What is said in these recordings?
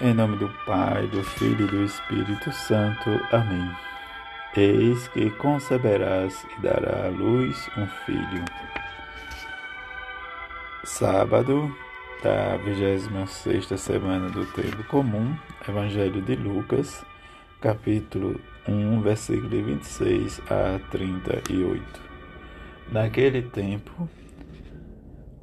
Em nome do Pai, do Filho e do Espírito Santo. Amém. Eis que conceberás e dará à luz um filho. Sábado da 26 semana do Tempo Comum, Evangelho de Lucas, capítulo 1, versículo 26 a 38. Naquele tempo,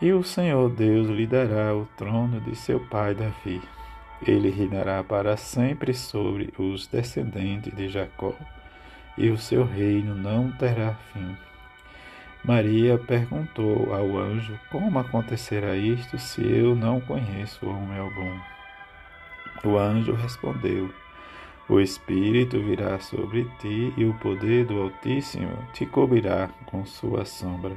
e o Senhor Deus lhe dará o trono de seu pai Davi. Ele reinará para sempre sobre os descendentes de Jacó, e o seu reino não terá fim. Maria perguntou ao anjo: Como acontecerá isto se eu não conheço o homem algum? O anjo respondeu: O Espírito virá sobre ti e o poder do Altíssimo te cobrirá com sua sombra.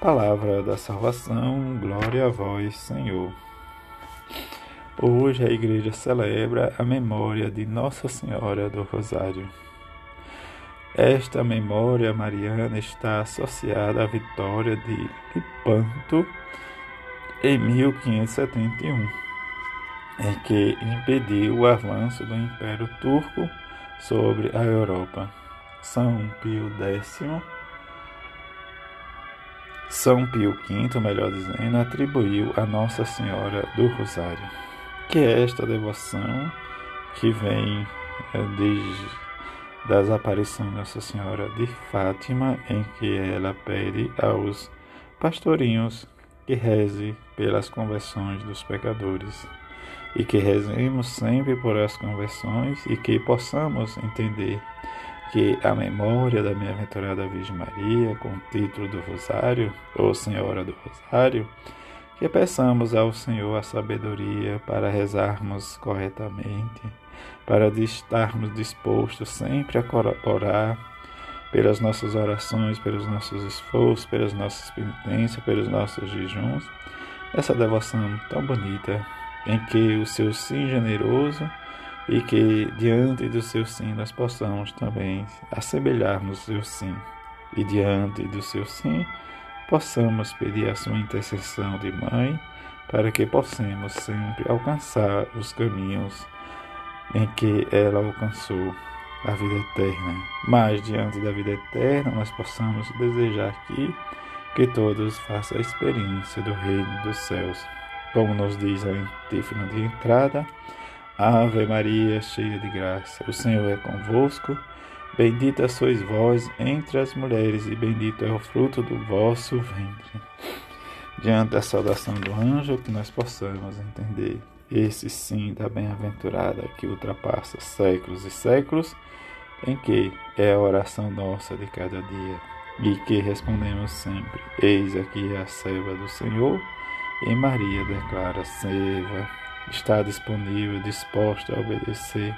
Palavra da salvação, glória a vós, Senhor. Hoje a igreja celebra a memória de Nossa Senhora do Rosário. Esta memória mariana está associada à vitória de Lipanto em 1571, em que impediu o avanço do Império Turco sobre a Europa. São Pio X são Pio V, melhor dizendo, atribuiu a Nossa Senhora do Rosário, que é esta devoção que vem é, desde das aparições de Nossa Senhora de Fátima, em que ela pede aos pastorinhos que reze pelas conversões dos pecadores e que rezemos sempre por as conversões e que possamos entender que a memória da minha aventurada Virgem Maria, com o título do Rosário, ou Senhora do Rosário, que peçamos ao Senhor a sabedoria para rezarmos corretamente, para estarmos dispostos sempre a colaborar pelas nossas orações, pelos nossos esforços, pelas nossas penitências, pelos nossos jejuns, essa devoção tão bonita em que o seu sim generoso e que diante do seu sim nós possamos também assemelhar-nos seu sim e diante do seu sim possamos pedir a sua intercessão de mãe para que possamos sempre alcançar os caminhos em que ela alcançou a vida eterna. Mas diante da vida eterna nós possamos desejar aqui que todos façam a experiência do reino dos céus. Como nos diz a antífona de entrada, Ave Maria, cheia de graça, o Senhor é convosco. Bendita sois vós entre as mulheres, e bendito é o fruto do vosso ventre. Diante da saudação do anjo, que nós possamos entender esse sim da bem-aventurada que ultrapassa séculos e séculos, em que é a oração nossa de cada dia, e que respondemos sempre: Eis aqui a serva do Senhor, e Maria declara: Serva está disponível, disposto a obedecer,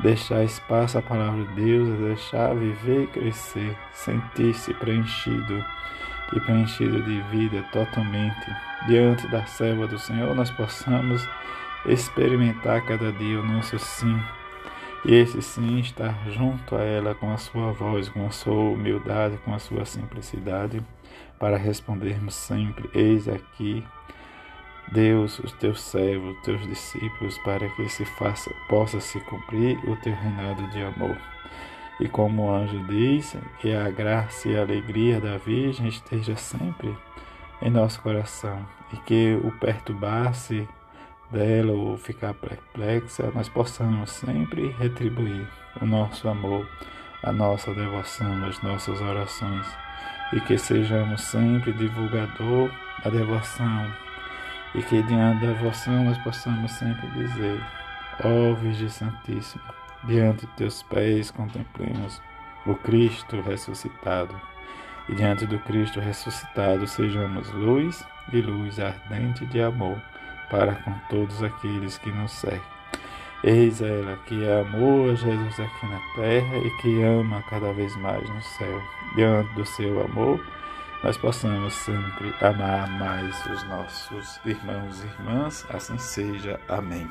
deixar espaço à palavra de Deus, deixar viver e crescer, sentir-se preenchido e preenchido de vida totalmente. Diante da serva do Senhor, nós possamos experimentar cada dia o nosso sim. E esse sim estar junto a ela com a sua voz, com a sua humildade, com a sua simplicidade, para respondermos sempre: Eis aqui, Deus, os teus servos, os teus discípulos, para que se faça, possa se cumprir o teu reinado de amor. E como o anjo diz, que a graça e a alegria da Virgem esteja sempre em nosso coração e que o perturbar-se dela ou ficar perplexa, nós possamos sempre retribuir o nosso amor, a nossa devoção, as nossas orações e que sejamos sempre divulgador da devoção e que diante da devoção nós possamos sempre dizer: Ó oh, Virgem Santíssima, diante de teus pés contemplemos o Cristo ressuscitado e diante do Cristo ressuscitado sejamos luz e luz ardente de amor para com todos aqueles que nos cercam. Eis ela que amou a Jesus aqui na terra e que ama cada vez mais no céu. Diante do seu amor, nós possamos sempre amar mais os nossos irmãos e irmãs. Assim seja. Amém.